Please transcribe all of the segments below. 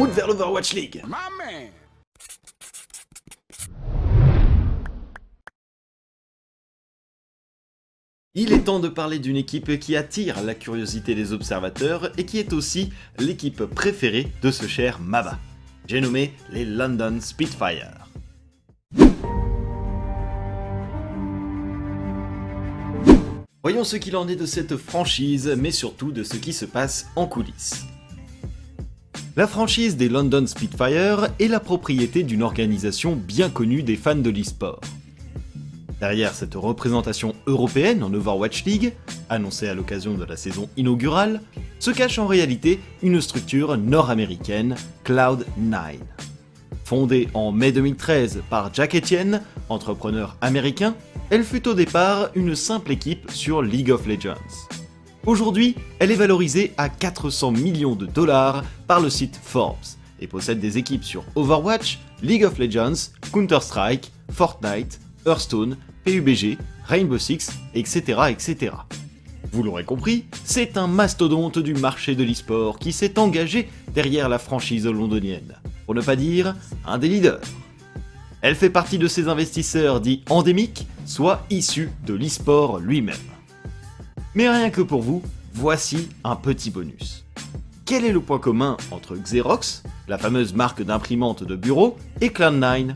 route vers l'Overwatch League Il est temps de parler d'une équipe qui attire la curiosité des observateurs et qui est aussi l'équipe préférée de ce cher Maba. J'ai nommé les London Spitfire. Voyons ce qu'il en est de cette franchise, mais surtout de ce qui se passe en coulisses. La franchise des London Spitfire est la propriété d'une organisation bien connue des fans de l'e-sport. Derrière cette représentation européenne en Overwatch League, annoncée à l'occasion de la saison inaugurale, se cache en réalité une structure nord-américaine, Cloud9. Fondée en mai 2013 par Jack Etienne, entrepreneur américain, elle fut au départ une simple équipe sur League of Legends. Aujourd'hui, elle est valorisée à 400 millions de dollars par le site Forbes et possède des équipes sur Overwatch, League of Legends, Counter-Strike, Fortnite, Hearthstone, PUBG, Rainbow Six, etc. etc. Vous l'aurez compris, c'est un mastodonte du marché de l'e-sport qui s'est engagé derrière la franchise londonienne, pour ne pas dire un des leaders. Elle fait partie de ces investisseurs dits endémiques, soit issus de l'e-sport lui-même. Mais rien que pour vous, voici un petit bonus. Quel est le point commun entre Xerox, la fameuse marque d'imprimante de bureau, et Cloud9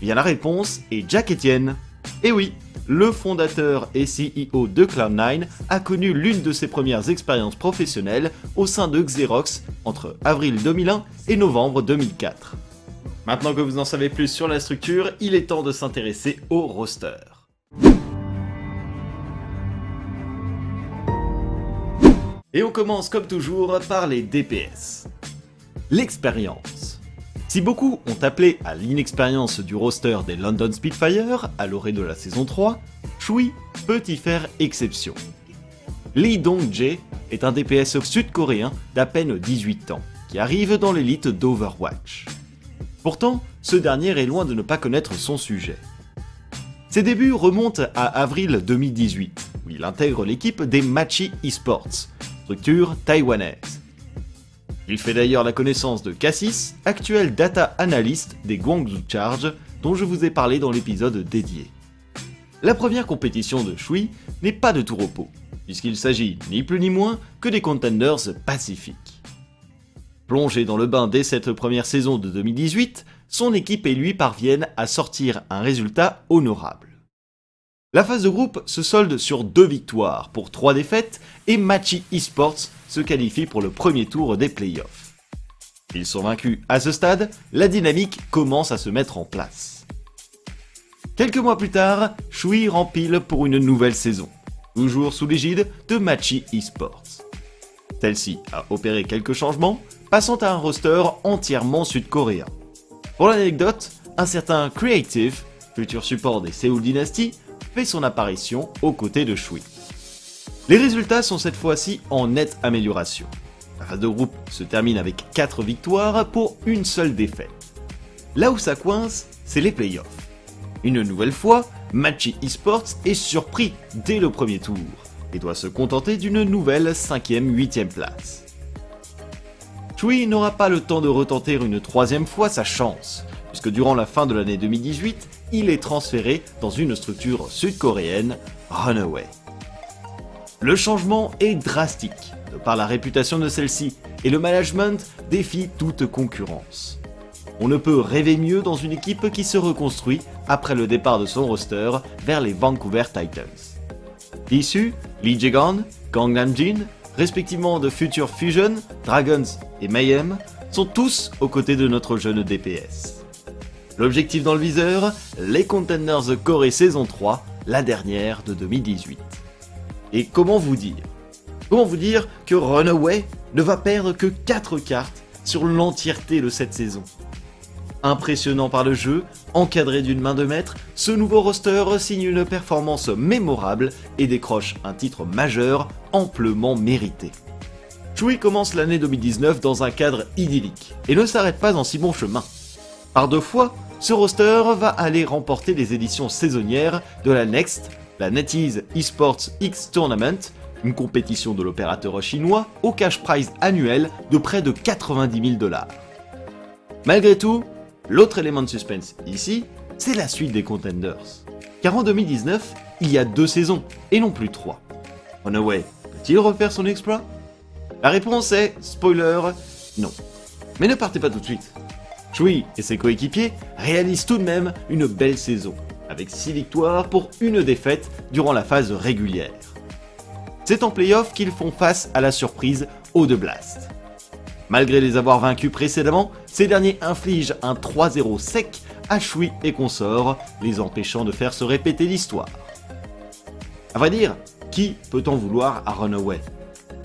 Bien la réponse est Jack Etienne. Et oui, le fondateur et CEO de Cloud9 a connu l'une de ses premières expériences professionnelles au sein de Xerox entre avril 2001 et novembre 2004. Maintenant que vous en savez plus sur la structure, il est temps de s'intéresser au roster. Et on commence comme toujours par les DPS. L'expérience. Si beaucoup ont appelé à l'inexpérience du roster des London Spitfire à l'orée de la saison 3, Shui peut y faire exception. Lee Dong-jae est un DPS sud-coréen d'à peine 18 ans, qui arrive dans l'élite d'Overwatch. Pourtant, ce dernier est loin de ne pas connaître son sujet. Ses débuts remontent à avril 2018, où il intègre l'équipe des Machi Esports, taïwanaise. Il fait d'ailleurs la connaissance de Cassis, actuel data analyst des Guangzhou Charge, dont je vous ai parlé dans l'épisode dédié. La première compétition de Shui n'est pas de tout repos, puisqu'il s'agit ni plus ni moins que des contenders pacifiques. Plongé dans le bain dès cette première saison de 2018, son équipe et lui parviennent à sortir un résultat honorable. La phase de groupe se solde sur deux victoires pour trois défaites et Machi Esports se qualifie pour le premier tour des playoffs. Ils sont vaincus à ce stade, la dynamique commence à se mettre en place. Quelques mois plus tard, Shui rempile pour une nouvelle saison, toujours sous l'égide de Machi Esports. Celle-ci a opéré quelques changements, passant à un roster entièrement sud-coréen. Pour l'anecdote, un certain Creative, futur support des Seoul Dynasty, son apparition aux côtés de Shui. Les résultats sont cette fois-ci en nette amélioration. La phase de groupe se termine avec 4 victoires pour une seule défaite. Là où ça coince, c'est les playoffs. Une nouvelle fois, Machi Esports est surpris dès le premier tour et doit se contenter d'une nouvelle 5ème, 8ème place. Chui n'aura pas le temps de retenter une troisième fois sa chance, puisque durant la fin de l'année 2018, il est transféré dans une structure sud-coréenne, Runaway. Le changement est drastique, de par la réputation de celle-ci, et le management défie toute concurrence. On ne peut rêver mieux dans une équipe qui se reconstruit après le départ de son roster vers les Vancouver Titans. Issus, Lee Jae-gon, Gangnam Jin, respectivement de Future Fusion, Dragons et Mayhem, sont tous aux côtés de notre jeune DPS. L'objectif dans le viseur, les Contenders Corée saison 3, la dernière de 2018. Et comment vous dire? Comment vous dire que Runaway ne va perdre que 4 cartes sur l'entièreté de cette saison? Impressionnant par le jeu, encadré d'une main de maître, ce nouveau roster signe une performance mémorable et décroche un titre majeur amplement mérité. Chui commence l'année 2019 dans un cadre idyllique et ne s'arrête pas en si bon chemin. Par deux fois, ce roster va aller remporter les éditions saisonnières de la Next, la NetEase Esports X Tournament, une compétition de l'opérateur chinois au cash prize annuel de près de 90 000 dollars. Malgré tout, l'autre élément de suspense ici, c'est la suite des Contenders. Car en 2019, il y a deux saisons, et non plus trois. Runaway peut-il refaire son exploit? La réponse est, spoiler, non. Mais ne partez pas tout de suite. Shui et ses coéquipiers réalisent tout de même une belle saison, avec 6 victoires pour une défaite durant la phase régulière. C'est en playoff qu'ils font face à la surprise Eau de Blast. Malgré les avoir vaincus précédemment, ces derniers infligent un 3-0 sec à Shui et consorts, les empêchant de faire se répéter l'histoire. A vrai dire, qui peut-on vouloir à Runaway?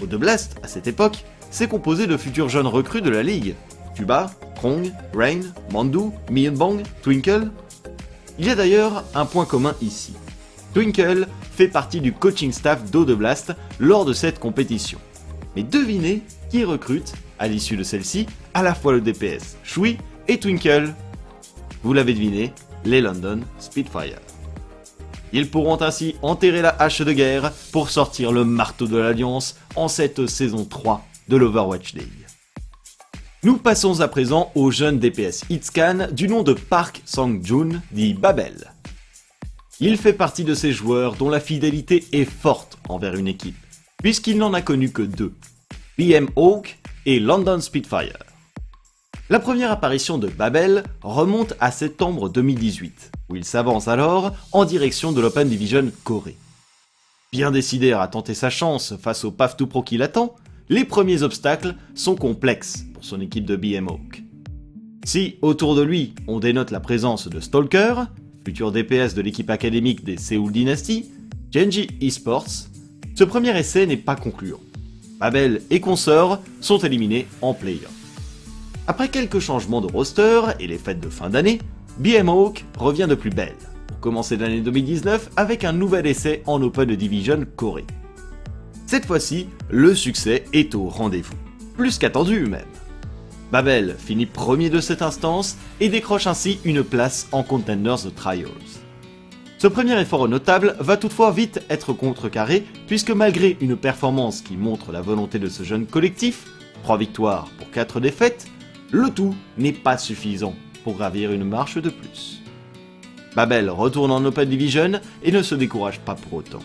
Eau de Blast, à cette époque, c'est composé de futurs jeunes recrues de la ligue. Tuba, Krong, Rain, Mandu, Myeonbong, Twinkle. Il y a d'ailleurs un point commun ici. Twinkle fait partie du coaching staff d'Eau de Blast lors de cette compétition. Mais devinez qui recrute, à l'issue de celle-ci, à la fois le DPS, Shui et Twinkle. Vous l'avez deviné, les London Spitfire. Ils pourront ainsi enterrer la hache de guerre pour sortir le marteau de l'Alliance en cette saison 3 de l'Overwatch League. Nous passons à présent au jeune DPS Hitscan du nom de Park Sang-jun, dit Babel. Il fait partie de ces joueurs dont la fidélité est forte envers une équipe, puisqu'il n'en a connu que deux, BM Hawk et London Spitfire. La première apparition de Babel remonte à septembre 2018, où il s'avance alors en direction de l'Open Division Corée. Bien décidé à tenter sa chance face au PAF 2 Pro qui l'attend, les premiers obstacles sont complexes son équipe de BM Hawk. Si autour de lui on dénote la présence de Stalker, futur DPS de l'équipe académique des Seoul Dynasty, Genji Esports, ce premier essai n'est pas concluant. Babel et consorts sont éliminés en play-off. Après quelques changements de roster et les fêtes de fin d'année, BM Hawk revient de plus belle, pour commencer l'année 2019 avec un nouvel essai en Open Division Corée. Cette fois-ci, le succès est au rendez-vous. Plus qu'attendu même. Babel finit premier de cette instance et décroche ainsi une place en Contenders Trials. Ce premier effort notable va toutefois vite être contrecarré puisque malgré une performance qui montre la volonté de ce jeune collectif, 3 victoires pour 4 défaites, le tout n'est pas suffisant pour gravir une marche de plus. Babel retourne en Open Division et ne se décourage pas pour autant.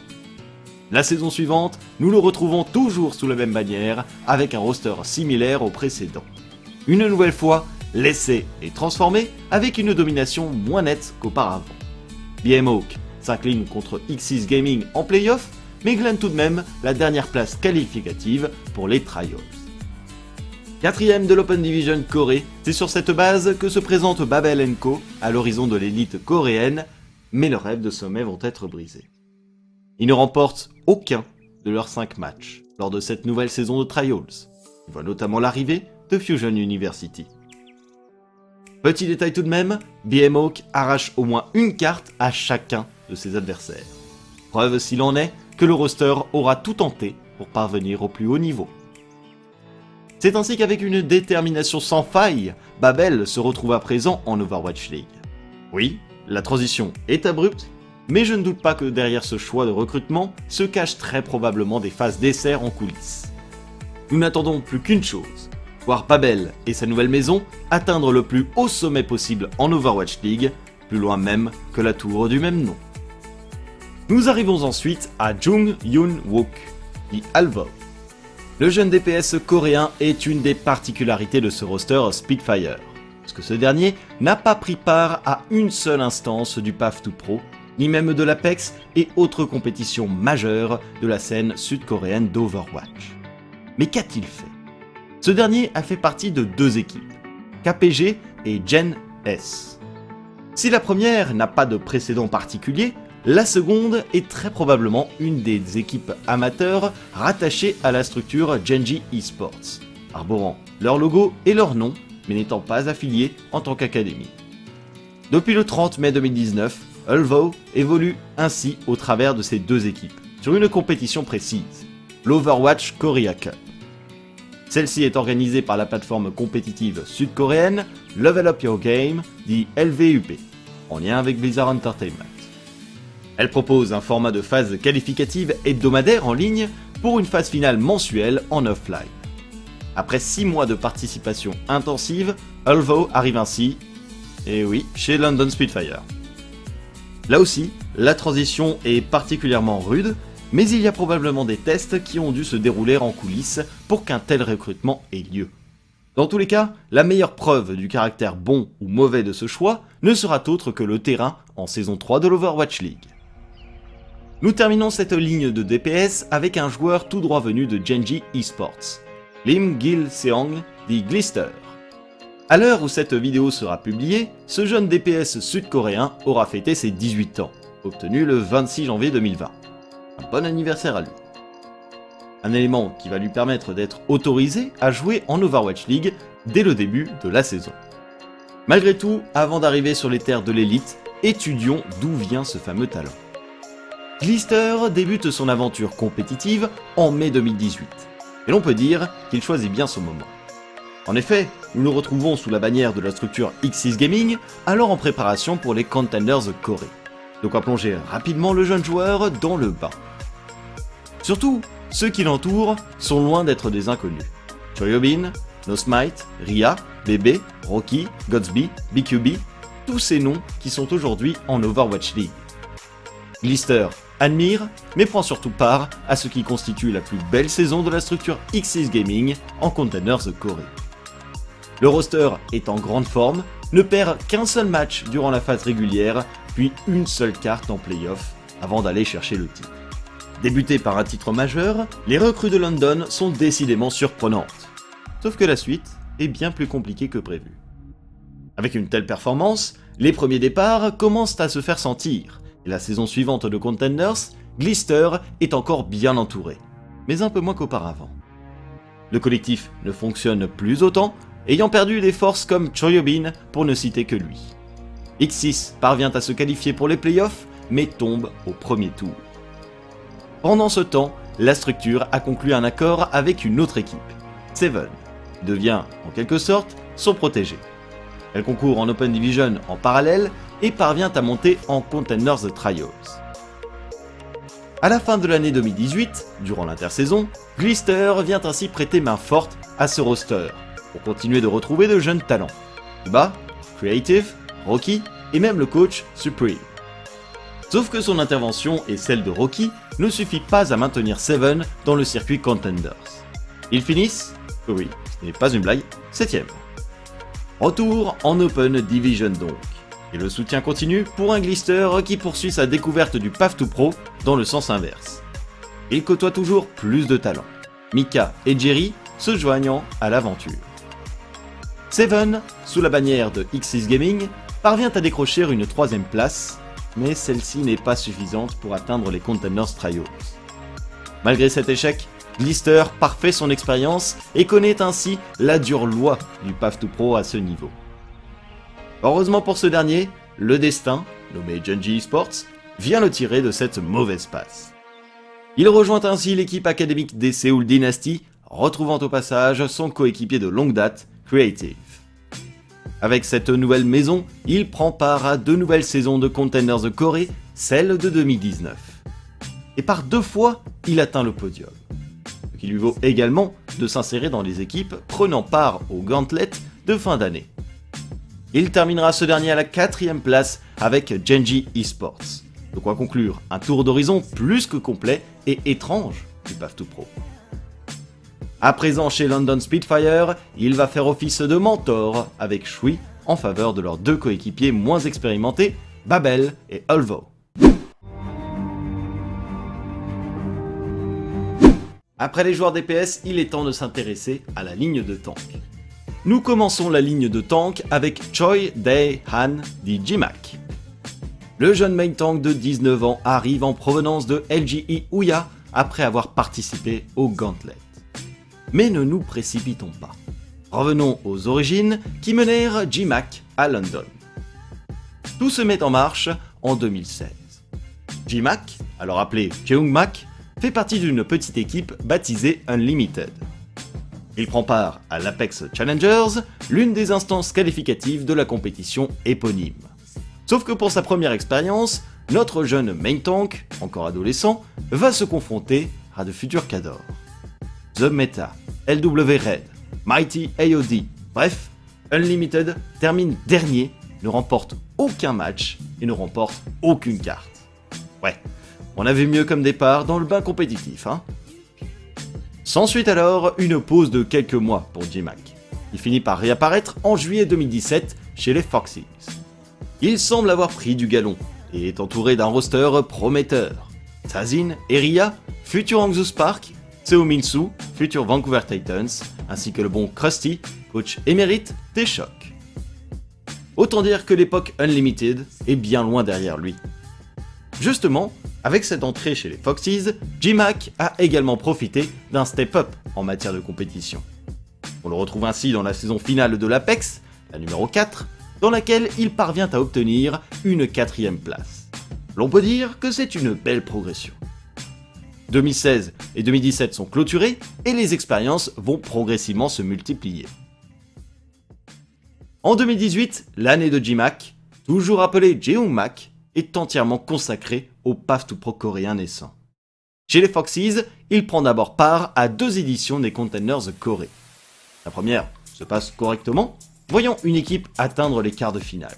La saison suivante, nous le retrouvons toujours sous la même bannière, avec un roster similaire au précédent. Une nouvelle fois, l'essai est transformé avec une domination moins nette qu'auparavant. BM Hawk s'incline contre X6 Gaming en playoff, mais glane tout de même la dernière place qualificative pour les Trials. Quatrième de l'Open Division Corée, c'est sur cette base que se présente Babel Co à l'horizon de l'élite coréenne, mais leurs rêves de sommet vont être brisés. Ils ne remportent aucun de leurs 5 matchs lors de cette nouvelle saison de Trials. Ils voient notamment l'arrivée de Fusion University. Petit détail tout de même, BM Hawk arrache au moins une carte à chacun de ses adversaires. Preuve s'il en est que le roster aura tout tenté pour parvenir au plus haut niveau. C'est ainsi qu'avec une détermination sans faille, Babel se retrouve à présent en Overwatch League. Oui, la transition est abrupte mais je ne doute pas que derrière ce choix de recrutement se cachent très probablement des phases d'essai en coulisses. Nous n'attendons plus qu'une chose, voir Babel et sa nouvelle maison atteindre le plus haut sommet possible en Overwatch League, plus loin même que la tour du même nom. Nous arrivons ensuite à Jung Yoon Wook, dit Alvo. Le jeune DPS coréen est une des particularités de ce roster Spitfire, parce que ce dernier n'a pas pris part à une seule instance du PAF 2 Pro ni même de l'Apex et autres compétitions majeures de la scène sud-coréenne d'Overwatch. Mais qu'a-t-il fait? Ce dernier a fait partie de deux équipes, KPG et Gen S. Si la première n'a pas de précédent particulier, la seconde est très probablement une des équipes amateurs rattachées à la structure Genji Esports, arborant leur logo et leur nom, mais n'étant pas affiliées en tant qu'académie. Depuis le 30 mai 2019, Ulvo évolue ainsi au travers de ces deux équipes, sur une compétition précise, l'Overwatch Korea Cup. Celle-ci est organisée par la plateforme compétitive sud-coréenne Level Up Your Game, dit LVUP, en lien avec Blizzard Entertainment. Elle propose un format de phase qualificative hebdomadaire en ligne pour une phase finale mensuelle en offline. Après 6 mois de participation intensive, Ulvo arrive ainsi, et oui, chez London Spitfire. Là aussi, la transition est particulièrement rude, mais il y a probablement des tests qui ont dû se dérouler en coulisses pour qu'un tel recrutement ait lieu. Dans tous les cas, la meilleure preuve du caractère bon ou mauvais de ce choix ne sera autre que le terrain en saison 3 de l'Overwatch League. Nous terminons cette ligne de DPS avec un joueur tout droit venu de Genji Esports, Lim Gil Seong, dit Glister. À l'heure où cette vidéo sera publiée, ce jeune DPS sud-coréen aura fêté ses 18 ans, obtenu le 26 janvier 2020. Bon anniversaire à lui. Un élément qui va lui permettre d'être autorisé à jouer en Overwatch League dès le début de la saison. Malgré tout, avant d'arriver sur les terres de l'élite, étudions d'où vient ce fameux talent. Glister débute son aventure compétitive en mai 2018, et l'on peut dire qu'il choisit bien son moment. En effet, nous nous retrouvons sous la bannière de la structure X6 Gaming, alors en préparation pour les Contenders Corée. De quoi plonger rapidement le jeune joueur dans le bain. Surtout, ceux qui l'entourent sont loin d'être des inconnus. Choyobin, Nosmite, Ria, Bébé, Rocky, Godsby, BQB, tous ces noms qui sont aujourd'hui en Overwatch League. Glister admire, mais prend surtout part à ce qui constitue la plus belle saison de la structure X6 Gaming en Contenders Corée. Le roster est en grande forme, ne perd qu'un seul match durant la phase régulière, puis une seule carte en playoff avant d'aller chercher le titre. Débuté par un titre majeur, les recrues de London sont décidément surprenantes. Sauf que la suite est bien plus compliquée que prévu. Avec une telle performance, les premiers départs commencent à se faire sentir, et la saison suivante de Contenders, Glister est encore bien entouré, mais un peu moins qu'auparavant. Le collectif ne fonctionne plus autant, ayant perdu des forces comme Choyobin pour ne citer que lui. X6 parvient à se qualifier pour les playoffs, mais tombe au premier tour. Pendant ce temps, la structure a conclu un accord avec une autre équipe, Seven, devient en quelque sorte son protégé. Elle concourt en Open Division en parallèle et parvient à monter en Contenders Trials. À la fin de l'année 2018, durant l'intersaison, Glister vient ainsi prêter main forte à ce roster, pour continuer de retrouver de jeunes talents. Bas, Creative, Rocky et même le coach Supreme. Sauf que son intervention et celle de Rocky ne suffit pas à maintenir Seven dans le circuit Contenders. Ils finissent, oui, ce n'est pas une blague, 7ème. Retour en Open Division donc. Et le soutien continue pour un Glister qui poursuit sa découverte du Path to Pro dans le sens inverse. Il côtoie toujours plus de talents. Mika et Jerry se joignant à l'aventure. Seven, sous la bannière de X6 Gaming, parvient à décrocher une troisième place, mais celle-ci n'est pas suffisante pour atteindre les Contenders Trials. Malgré cet échec, Glister parfait son expérience et connaît ainsi la dure loi du Path to Pro à ce niveau. Heureusement pour ce dernier, le destin, nommé Genji Esports, vient le tirer de cette mauvaise passe. Il rejoint ainsi l'équipe académique des Seoul Dynasty, retrouvant au passage son coéquipier de longue date, Creative. Avec cette nouvelle maison, il prend part à deux nouvelles saisons de Containers de Corée, celle de 2019. Et par deux fois, il atteint le podium. Ce qui lui vaut également de s'insérer dans les équipes prenant part au Gauntlet de fin d'année. Il terminera ce dernier à la quatrième place avec Genji Esports. De quoi conclure un tour d'horizon plus que complet et étrange du to Pro. À présent chez London Spitfire, il va faire office de mentor avec Shui en faveur de leurs deux coéquipiers moins expérimentés, Babel et Ulvo. Après les joueurs DPS, il est temps de s'intéresser à la ligne de tank. Nous commençons la ligne de tank avec Choi Dae Han dit. Le jeune main tank de 19 ans arrive en provenance de LGE Ouya après avoir participé au Gauntlet. Mais ne nous précipitons pas. Revenons aux origines qui menèrent J-Mac à London. Tout se met en marche en 2016. J-Mac, alors appelé Mac, fait partie d'une petite équipe baptisée Unlimited. Il prend part à l'Apex Challengers, l'une des instances qualificatives de la compétition éponyme. Sauf que pour sa première expérience, notre jeune main tank, encore adolescent, va se confronter à de futurs cadors. The Meta, LW Red, Mighty AOD, bref, Unlimited termine dernier, ne remporte aucun match et ne remporte aucune carte. Ouais, on avait mieux comme départ dans le bain compétitif, hein S'ensuit alors une pause de quelques mois pour J-Mac. Il finit par réapparaître en juillet 2017 chez les Foxes. Il semble avoir pris du galon et est entouré d'un roster prometteur. Tazin, Eria, futur Angzus Park, Seo Minsu, futur Vancouver Titans, ainsi que le bon Krusty, coach émérite des chocs. Autant dire que l'époque Unlimited est bien loin derrière lui. Justement, avec cette entrée chez les Foxes, J-Mac a également profité d'un step-up en matière de compétition. On le retrouve ainsi dans la saison finale de l'Apex, la numéro 4, dans laquelle il parvient à obtenir une quatrième place. L'on peut dire que c'est une belle progression. 2016 et 2017 sont clôturés et les expériences vont progressivement se multiplier. En 2018, l'année de J-Mac, toujours appelé Jeong Mac, est entièrement consacrée au Path to Pro coréen naissant. Chez les Foxes, il prend d'abord part à deux éditions des Containers Corée. La première se passe correctement, voyant une équipe atteindre les quarts de finale.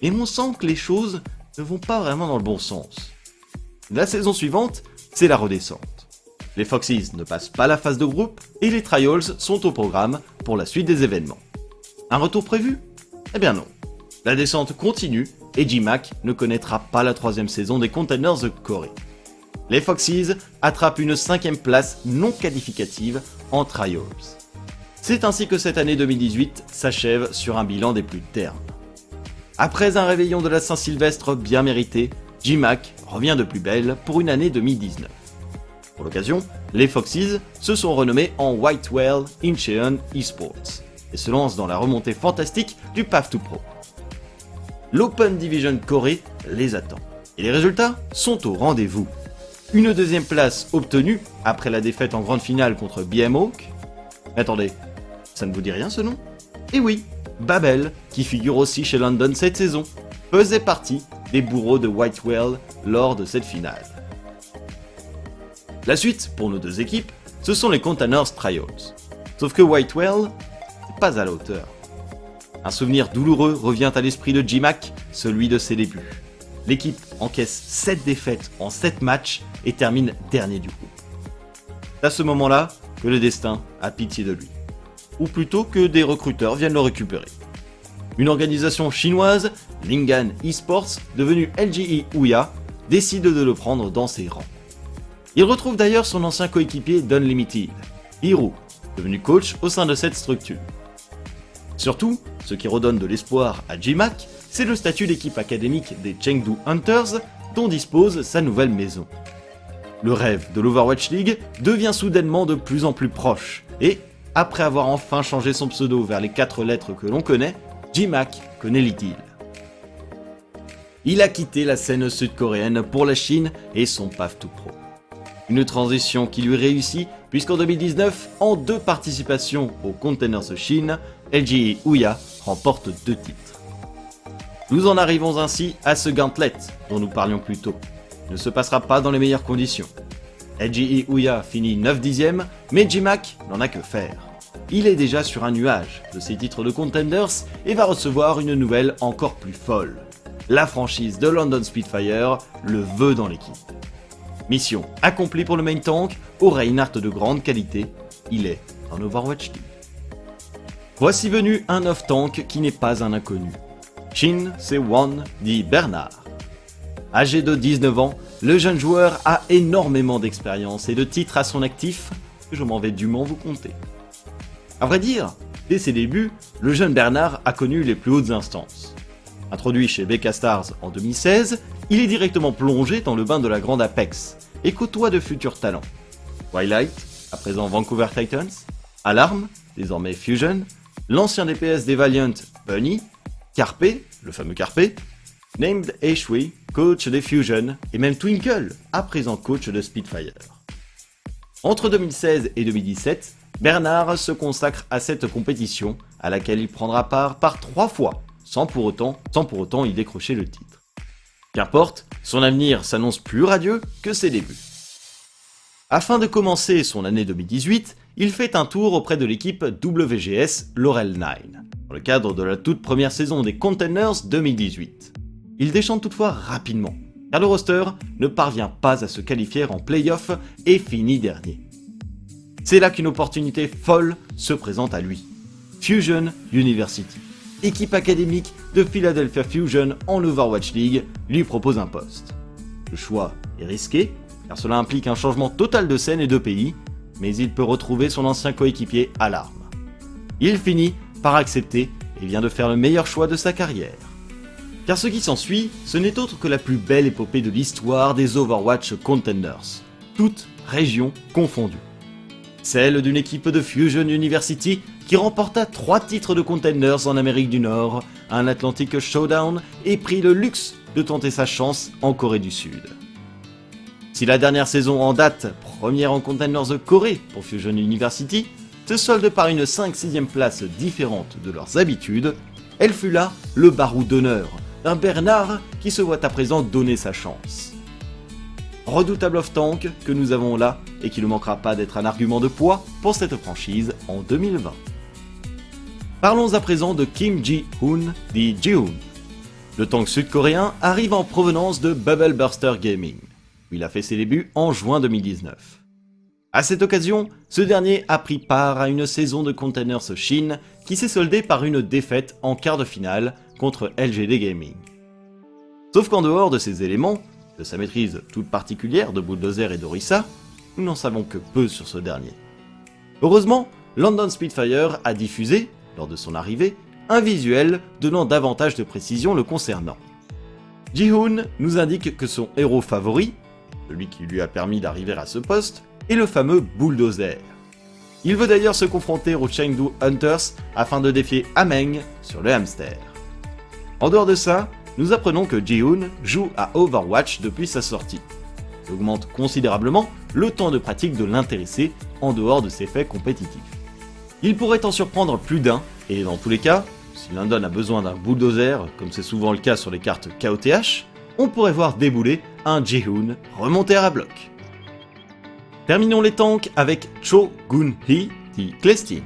Et on sent que les choses ne vont pas vraiment dans le bon sens. La saison suivante, c'est la redescente. Les Foxes ne passent pas la phase de groupe et les Trials sont au programme pour la suite des événements. Un retour prévu? Eh bien non. La descente continue et J-Mac ne connaîtra pas la troisième saison des Containers de Corée. Les Foxes attrapent une cinquième place non qualificative en Trials. C'est ainsi que cette année 2018 s'achève sur un bilan des plus ternes. Après un réveillon de la Saint-Sylvestre bien mérité, J-Mac revient de plus belle pour une année 2019. Pour l'occasion, les Foxes se sont renommés en White Whale Incheon Esports et se lancent dans la remontée fantastique du Path to Pro. L'Open Division Corée les attend et les résultats sont au rendez-vous. Une deuxième place obtenue après la défaite en grande finale contre BM Hawk. Attendez, ça ne vous dit rien ce nom? Eh oui, Babel, qui figure aussi chez London cette saison, faisait partie des bourreaux de White Whale lors de cette finale. La suite, pour nos deux équipes, ce sont les Containers Trials. Sauf que White Whale n'est pas à la hauteur. Un souvenir douloureux revient à l'esprit de J-Mac, celui de ses débuts. L'équipe encaisse 7 défaites en 7 matchs et termine dernier du groupe. C'est à ce moment-là que le destin a pitié de lui. Ou plutôt que des recruteurs viennent le récupérer. Une organisation chinoise, Lingan Esports, devenue LGE Ouya, décide de le prendre dans ses rangs. Il retrouve d'ailleurs son ancien coéquipier d'Unlimited, Hiru, devenu coach au sein de cette structure. Surtout, ce qui redonne de l'espoir à J-Mac, c'est le statut d'équipe académique des Chengdu Hunters dont dispose sa nouvelle maison. Le rêve de l'Overwatch League devient soudainement de plus en plus proche, et, après avoir enfin changé son pseudo vers les quatre lettres que l'on connaît, J-Mac connaît l'idylle. Il a quitté la scène sud-coréenne pour la Chine et son Path to Pro. Une transition qui lui réussit puisqu'en 2019, en deux participations aux Containers Chine, LGE Ouya remporte deux titres. Nous en arrivons ainsi à ce gauntlet dont nous parlions plus tôt. Il ne se passera pas dans les meilleures conditions. LGE Ouya finit 9 dixièmes, mais J-Mac n'en a que faire. Il est déjà sur un nuage de ses titres de contenders et va recevoir une nouvelle encore plus folle. La franchise de London Spitfire le veut dans l'équipe. Mission accomplie pour le main tank, au Reinhardt de grande qualité, il est en Overwatch League. Voici venu un off-tank qui n'est pas un inconnu. Shin Se-won dit Bernard. Âgé de 19 ans, le jeune joueur a énormément d'expérience et de titres à son actif que je m'en vais dûment vous compter. À vrai dire, dès ses débuts, le jeune Bernard a connu les plus hautes instances. Introduit chez BK Stars en 2016, il est directement plongé dans le bain de la grande Apex et côtoie de futurs talents. Twilight, à présent Vancouver Titans, Alarm, désormais Fusion, l'ancien DPS des Valiant, Bunny, Carpe, le fameux Carpe, Named Ashui, coach des Fusion, et même Twinkle, à présent coach de Spitfire. Entre 2016 et 2017, Bernard se consacre à cette compétition, à laquelle il prendra part par trois fois, sans pour autant, y décrocher le titre. Qu'importe, son avenir s'annonce plus radieux que ses débuts. Afin de commencer son année 2018, il fait un tour auprès de l'équipe WGS Laurel 9, dans le cadre de la toute première saison des Containers 2018. Il déchante toutefois rapidement, car le roster ne parvient pas à se qualifier en playoff et finit dernier. C'est là qu'une opportunité folle se présente à lui. Fusion University, équipe académique de Philadelphia Fusion en Overwatch League, lui propose un poste. Le choix est risqué, car cela implique un changement total de scène et de pays, mais il peut retrouver son ancien coéquipier à l'arme. Il finit par accepter et vient de faire le meilleur choix de sa carrière. Car ce qui s'ensuit, ce n'est autre que la plus belle épopée de l'histoire des Overwatch Contenders, toutes régions confondues. Celle d'une équipe de Fusion University qui remporta trois titres de Contenders en Amérique du Nord, un Atlantic Showdown et prit le luxe de tenter sa chance en Corée du Sud. Si la dernière saison en date, première en Contenders de Corée pour Fusion University, se solde par une 5-6ème place différente de leurs habitudes, elle fut là le barou d'honneur d'un Bernard qui se voit à présent donner sa chance. Redoutable off-tank que nous avons là et qui ne manquera pas d'être un argument de poids pour cette franchise en 2020. Parlons à présent de Kim Ji-hoon, dit Ji-hoon. Le tank sud-coréen arrive en provenance de Bubble Burster Gaming. Il a fait ses débuts en juin 2019. À cette occasion, ce dernier a pris part à une saison de Containers Chine qui s'est soldée par une défaite en quart de finale contre LGD Gaming. Sauf qu'en dehors de ces éléments, de sa maîtrise toute particulière de Bulldozer et d'Orissa, nous n'en savons que peu sur ce dernier. Heureusement, London Spitfire a diffusé, lors de son arrivée, un visuel donnant davantage de précision le concernant. Ji-hoon nous indique que son héros favori, celui qui lui a permis d'arriver à ce poste, est le fameux Bulldozer. Il veut d'ailleurs se confronter aux Chengdu Hunters afin de défier Ameng sur le hamster. En dehors de ça, nous apprenons que Ji-hoon joue à Overwatch depuis sa sortie. Il augmente considérablement le temps de pratique de l'intéressé en dehors de ses faits compétitifs. Il pourrait en surprendre plus d'un, et dans tous les cas, si London a besoin d'un bulldozer, comme c'est souvent le cas sur les cartes KOTH, on pourrait voir débouler un Jihoon remonter à bloc. Terminons les tanks avec Cho Gun-hee dit Clestin.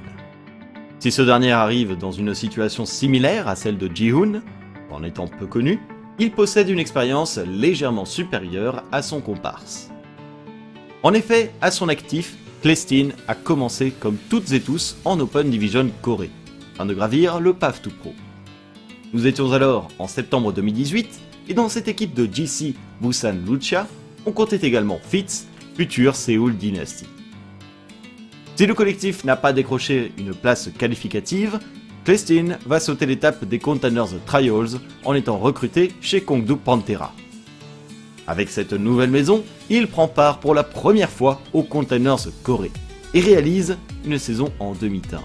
Si ce dernier arrive dans une situation similaire à celle de Jihoon, en étant peu connu, il possède une expérience légèrement supérieure à son comparse. En effet, à son actif, Clestin a commencé comme toutes et tous en Open Division Corée, afin de gravir le PAF to Pro. Nous étions alors en septembre 2018, et dans cette équipe de GC Busan Lucha, on comptait également Fitz, futur Seoul Dynasty. Si le collectif n'a pas décroché une place qualificative, Clestin va sauter l'étape des Containers Trials en étant recruté chez Kongdu Pantera. Avec cette nouvelle maison, il prend part pour la première fois aux Containers Corée et réalise une saison en demi-teinte.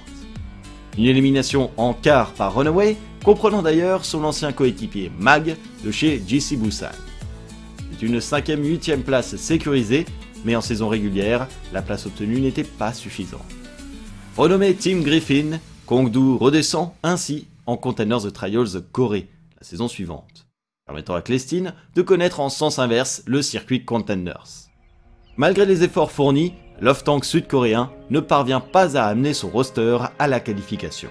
Une élimination en quart par Runaway, comprenant d'ailleurs son ancien coéquipier Mag de chez JC Busan. C'est une 5ème 8ème place sécurisée, mais en saison régulière, la place obtenue n'était pas suffisante. Renommé Team Griffin, Kongdu redescend ainsi en Containers Trials Corée la saison suivante, permettant à Clestin de connaître en sens inverse le circuit Contenders. Malgré les efforts fournis, l'off-tank sud-coréen ne parvient pas à amener son roster à la qualification.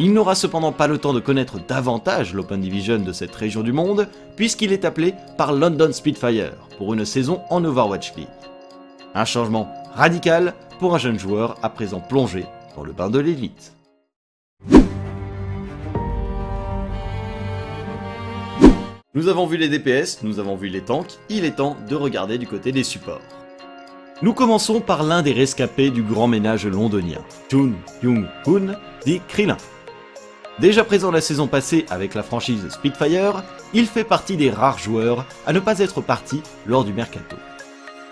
Il n'aura cependant pas le temps de connaître davantage l'Open Division de cette région du monde, puisqu'il est appelé par London Spitfire pour une saison en Overwatch League. Un changement radical pour un jeune joueur à présent plongé le bain de l'élite. Nous avons vu les DPS, nous avons vu les tanks, il est temps de regarder du côté des supports. Nous commençons par l'un des rescapés du grand ménage londonien, Jun Young-hoon, dit Krillin. Déjà présent la saison passée avec la franchise Spitfire, il fait partie des rares joueurs à ne pas être parti lors du mercato.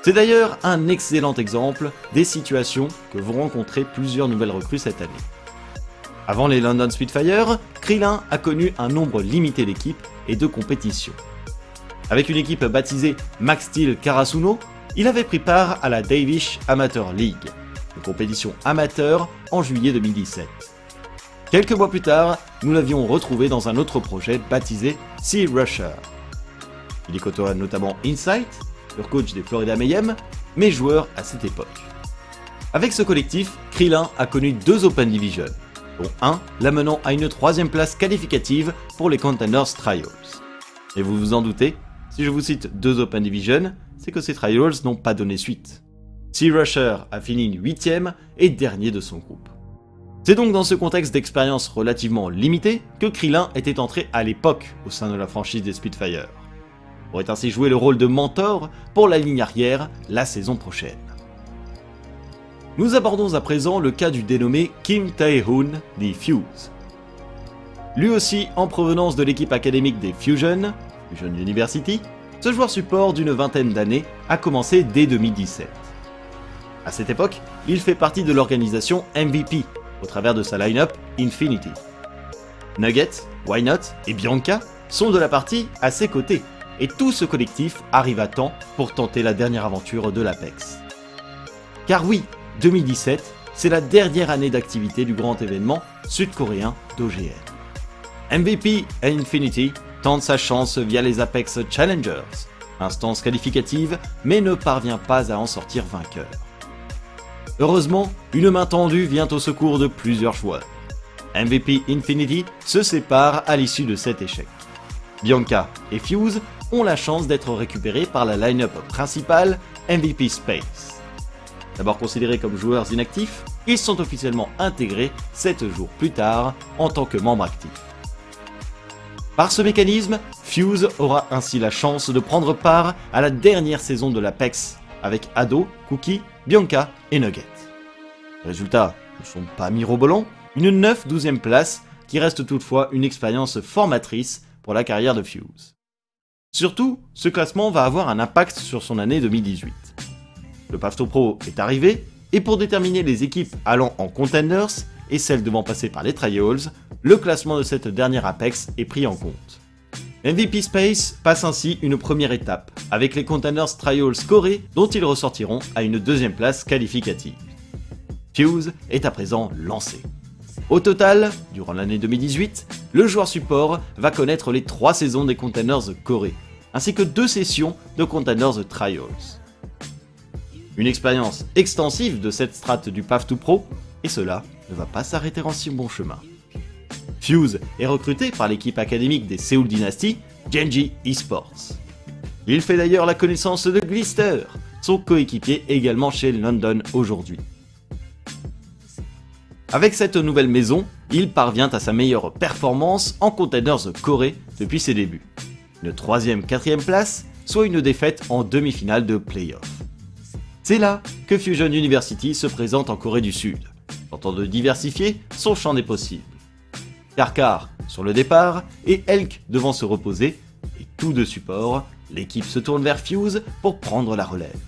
C'est d'ailleurs un excellent exemple des situations que vont rencontrer plusieurs nouvelles recrues cette année. Avant les London Spitfire, Krillin a connu un nombre limité d'équipes et de compétitions. Avec une équipe baptisée Max Steel Karasuno, il avait pris part à la Davish Amateur League, une compétition amateur en juillet 2017. Quelques mois plus tard, nous l'avions retrouvé dans un autre projet baptisé Sea Rusher. Il y côtoie notamment Insight, leur coach des Florida Mayhem, mais joueur à cette époque. Avec ce collectif, Krillin a connu deux Open Division, dont un l'amenant à une troisième place qualificative pour les Contenders Trials. Et vous vous en doutez, si je vous cite deux Open Division, c'est que ces Trials n'ont pas donné suite. Sea Rusher a fini 8ème et dernier de son groupe. C'est donc dans ce contexte d'expérience relativement limitée que Krillin était entré à l'époque au sein de la franchise des Spitfire. Pourrait ainsi jouer le rôle de mentor pour la ligne arrière la saison prochaine. Nous abordons à présent le cas du dénommé Kim Tae-hoon des Fuse. Lui aussi en provenance de l'équipe académique des Fusion, Fusion University, ce joueur support d'une vingtaine d'années a commencé dès 2017. À cette époque, il fait partie de l'organisation MVP au travers de sa line-up Infinity. Nugget, Why Not et Bianca sont de la partie à ses côtés, et tout ce collectif arrive à temps pour tenter la dernière aventure de l'Apex. Car oui, 2017, c'est la dernière année d'activité du grand événement sud-coréen d'OGN. MVP Infinity tente sa chance via les Apex Challengers, instance qualificative, mais ne parvient pas à en sortir vainqueur. Heureusement, une main tendue vient au secours de plusieurs joueurs. MVP Infinity se sépare à l'issue de cet échec. Bianca et Fuse ont la chance d'être récupérés par la line-up principale MVP Space. D'abord considérés comme joueurs inactifs, ils sont officiellement intégrés 7 jours plus tard en tant que membres actifs. Par ce mécanisme, Fuse aura ainsi la chance de prendre part à la dernière saison de l'Apex avec Ado, Cookie, Bianca et Nugget. Résultats ne sont pas mirobolants, une 9-12e place qui reste toutefois une expérience formatrice pour la carrière de Fuse. Surtout, ce classement va avoir un impact sur son année 2018. Le Pafto Pro est arrivé, et pour déterminer les équipes allant en Contenders et celles devant passer par les Trials, le classement de cette dernière Apex est pris en compte. MVP Space passe ainsi une première étape, avec les Contenders Trials Corée dont ils ressortiront à une deuxième place qualificative. Fuse est à présent lancé. Au total, durant l'année 2018, le joueur support va connaître les trois saisons des Containers Corée, ainsi que deux sessions de Containers Trials. Une expérience extensive de cette strate du PAF 2 Pro, et cela ne va pas s'arrêter en si bon chemin. Fuse est recruté par l'équipe académique des Seoul Dynasty, Genji Esports. Il fait d'ailleurs la connaissance de Glister, son coéquipier également chez London aujourd'hui. Avec cette nouvelle maison, il parvient à sa meilleure performance en Containers Corée depuis ses débuts une troisième, quatrième place, soit une défaite en demi-finale de playoff. C'est là que Fusion University se présente en Corée du Sud, tentant de diversifier son champ des possibles. Karkar sur le départ et Elk devant se reposer, et tout de support, l'équipe se tourne vers Fuse pour prendre la relève.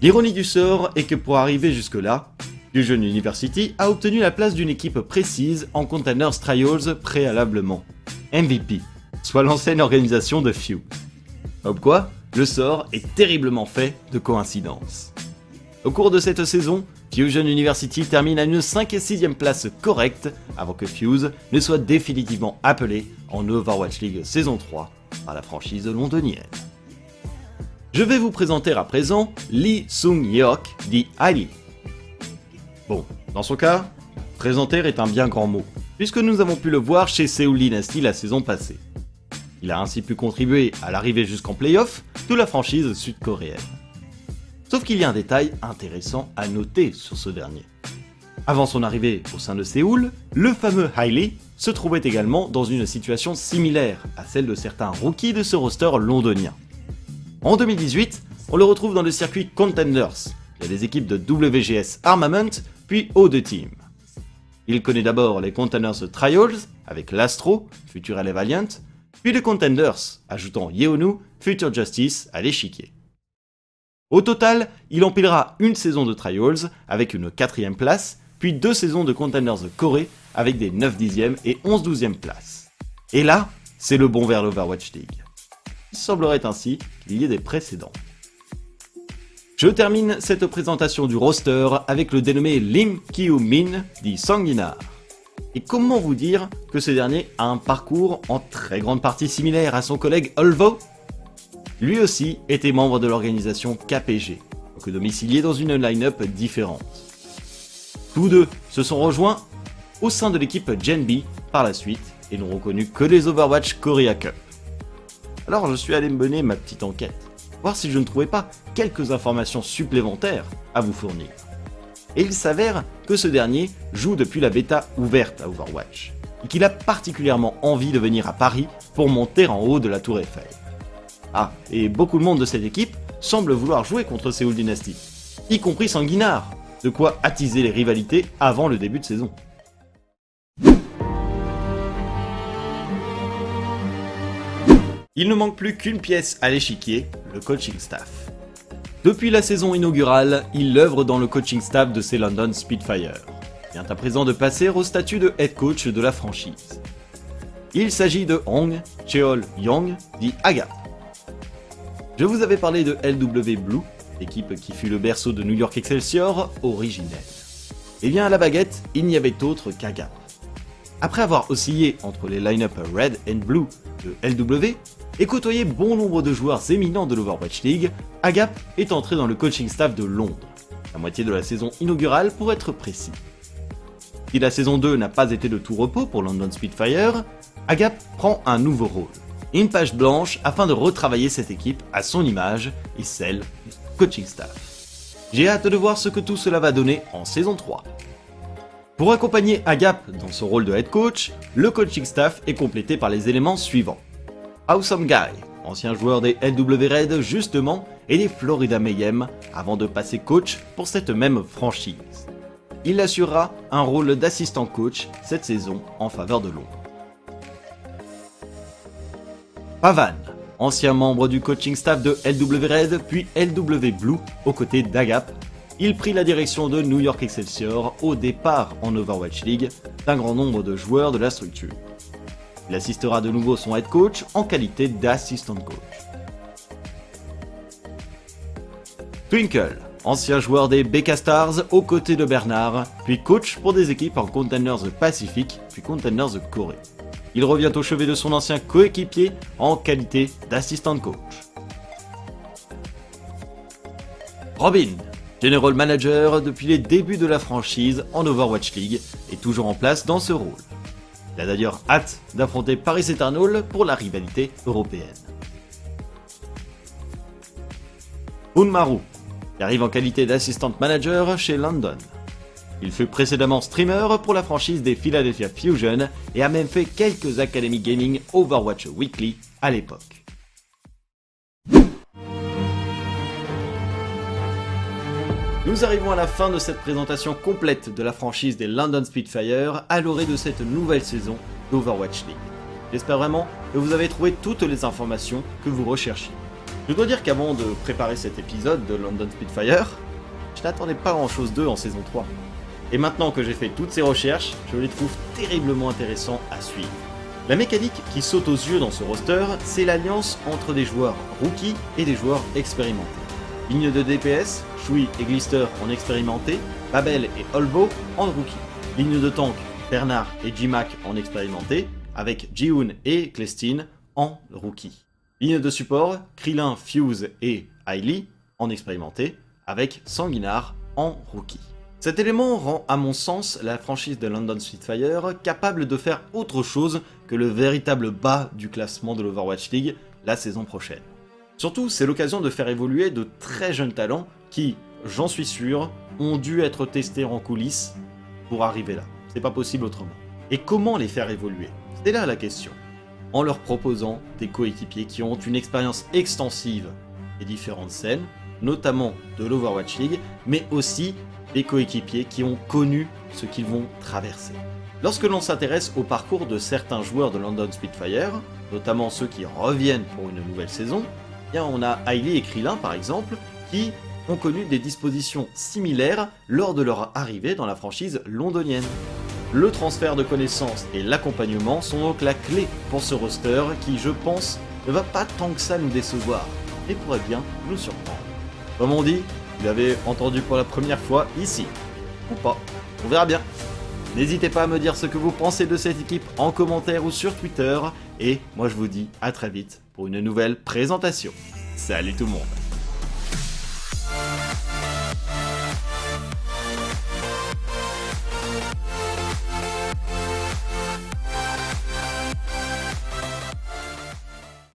L'ironie du sort est que pour arriver jusque-là, Fusion University a obtenu la place d'une équipe précise en Containers Trials préalablement, MVP soit l'ancienne organisation de Few. Comme quoi, le sort est terriblement fait de coïncidences. Au cours de cette saison, Fusion University termine à une 5 et 6 e place correcte avant que Fuse ne soit définitivement appelé en Overwatch League saison 3 par la franchise londonienne. Je vais vous présenter à présent Lee Sung-yeok dit Ali. Bon, dans son cas, présenter est un bien grand mot, puisque nous avons pu le voir chez Seoul Dynasty la saison passée. Il a ainsi pu contribuer à l'arrivée jusqu'en playoff de la franchise sud-coréenne. Sauf qu'il y a un détail intéressant à noter sur ce dernier. Avant son arrivée au sein de Séoul, le fameux Hailey se trouvait également dans une situation similaire à celle de certains rookies de ce roster londonien. En 2018, on le retrouve dans le circuit Contenders, il y a des équipes de WGS Armament, puis O2 Team. Il connaît d'abord les Contenders Trials avec l'Astro, futur LA Valiant, puis les Contenders, ajoutant Yeonu, Future Justice à l'échiquier. Au total, il empilera une saison de Trials avec une quatrième place, puis deux saisons de Contenders de Corée avec des 9 dixièmes et 11 douzièmes places. Et là, c'est le bon vers l'Overwatch League. Il semblerait ainsi qu'il y ait des précédents. Je termine cette présentation du roster avec le dénommé Lim Kyu Min, dit Sanguinar. Et comment vous dire que ce dernier a un parcours en très grande partie similaire à son collègue Olvo? Lui aussi était membre de l'organisation KPG, que domiciliés dans une line-up différente. Tous deux se sont rejoints au sein de l'équipe Gen B par la suite et n'ont reconnu que les Overwatch Korea Cup. Alors je suis allé mener ma petite enquête, voir si je ne trouvais pas quelques informations supplémentaires à vous fournir. Et il s'avère que ce dernier joue depuis la bêta ouverte à Overwatch, et qu'il a particulièrement envie de venir à Paris pour monter en haut de la tour Eiffel. Ah, et beaucoup de monde de cette équipe semble vouloir jouer contre Seoul Dynasty, y compris Sanguinard, de quoi attiser les rivalités avant le début de saison. Il ne manque plus qu'une pièce à l'échiquier, le coaching staff. Depuis la saison inaugurale, il œuvre dans le coaching staff de ces London Spitfire. Vient à présent de passer au statut de head coach de la franchise. Il s'agit de Hong Cheol Young, dit Aga. Je vous avais parlé de LW Blue, équipe qui fut le berceau de New York Excelsior originel. Eh bien à la baguette, il n'y avait autre qu'Aga. Après avoir oscillé entre les line-up Red and Blue de LW, et côtoyer bon nombre de joueurs éminents de l'Overwatch League, Agap est entré dans le coaching staff de Londres, la moitié de la saison inaugurale pour être précis. Si la saison 2 n'a pas été de tout repos pour London Spitfire, Agap prend un nouveau rôle, une page blanche afin de retravailler cette équipe à son image et celle du coaching staff. J'ai hâte de voir ce que tout cela va donner en saison 3. Pour accompagner Agap dans ce rôle de head coach, le coaching staff est complété par les éléments suivants. Awesome Guy, ancien joueur des LW Red justement, et des Florida Mayhem, avant de passer coach pour cette même franchise. Il assurera un rôle d'assistant coach cette saison en faveur de Londres. Pavan, ancien membre du coaching staff de LW Red puis LW Blue aux côtés d'Agap, il prit la direction de New York Excelsior au départ en Overwatch League d'un grand nombre de joueurs de la structure. Il assistera de nouveau son head coach en qualité d'assistant coach. Twinkle, ancien joueur des BK Stars aux côtés de Bernard, puis coach pour des équipes en Containers Pacifique, puis Containers Corée. Il revient au chevet de son ancien coéquipier en qualité d'assistant coach. Robin, General Manager depuis les débuts de la franchise en Overwatch League, est toujours en place dans ce rôle. Il a d'ailleurs hâte d'affronter Paris Eternal pour la rivalité européenne. Unmaru, qui arrive en qualité d'assistant manager chez London. Il fut précédemment streamer pour la franchise des Philadelphia Fusion et a même fait quelques Academy Gaming Overwatch Weekly à l'époque. Nous arrivons à la fin de cette présentation complète de la franchise des London Spitfire à l'orée de cette nouvelle saison d'Overwatch League. J'espère vraiment que vous avez trouvé toutes les informations que vous recherchiez. Je dois dire qu'avant de préparer cet épisode de London Spitfire, je n'attendais pas grand chose d'eux en saison 3. Et maintenant que j'ai fait toutes ces recherches, je les trouve terriblement intéressants à suivre. La mécanique qui saute aux yeux dans ce roster, c'est l'alliance entre des joueurs rookies et des joueurs expérimentés. Ligne de DPS, Shui et Glister en expérimenté, Babel et Olbo en rookie. Ligne de tank, Bernard et J-Mac en expérimenté, avec Jihoon et Clestine en rookie. Ligne de support, Krillin, Fuse et Hailey en expérimenté, avec Sanguinard en rookie. Cet élément rend à mon sens la franchise de London Spitfire capable de faire autre chose que le véritable bas du classement de l'Overwatch League la saison prochaine. Surtout, c'est l'occasion de faire évoluer de très jeunes talents qui, j'en suis sûr, ont dû être testés en coulisses pour arriver là. C'est pas possible autrement. Et comment les faire évoluer? C'est là la question. En leur proposant des coéquipiers qui ont une expérience extensive des différentes scènes, notamment de l'Overwatch League, mais aussi des coéquipiers qui ont connu ce qu'ils vont traverser. Lorsque l'on s'intéresse au parcours de certains joueurs de London Spitfire, notamment ceux qui reviennent pour une nouvelle saison, on a Hailey et Krillin par exemple, qui ont connu des dispositions similaires lors de leur arrivée dans la franchise londonienne. Le transfert de connaissances et l'accompagnement sont donc la clé pour ce roster qui, je pense, ne va pas tant que ça nous décevoir, et pourrait bien nous surprendre. Comme on dit, vous l'avez entendu pour la première fois ici. Ou pas, on verra bien. N'hésitez pas à me dire ce que vous pensez de cette équipe en commentaire ou sur Twitter, et moi je vous dis à très vite pour une nouvelle présentation. Salut tout le monde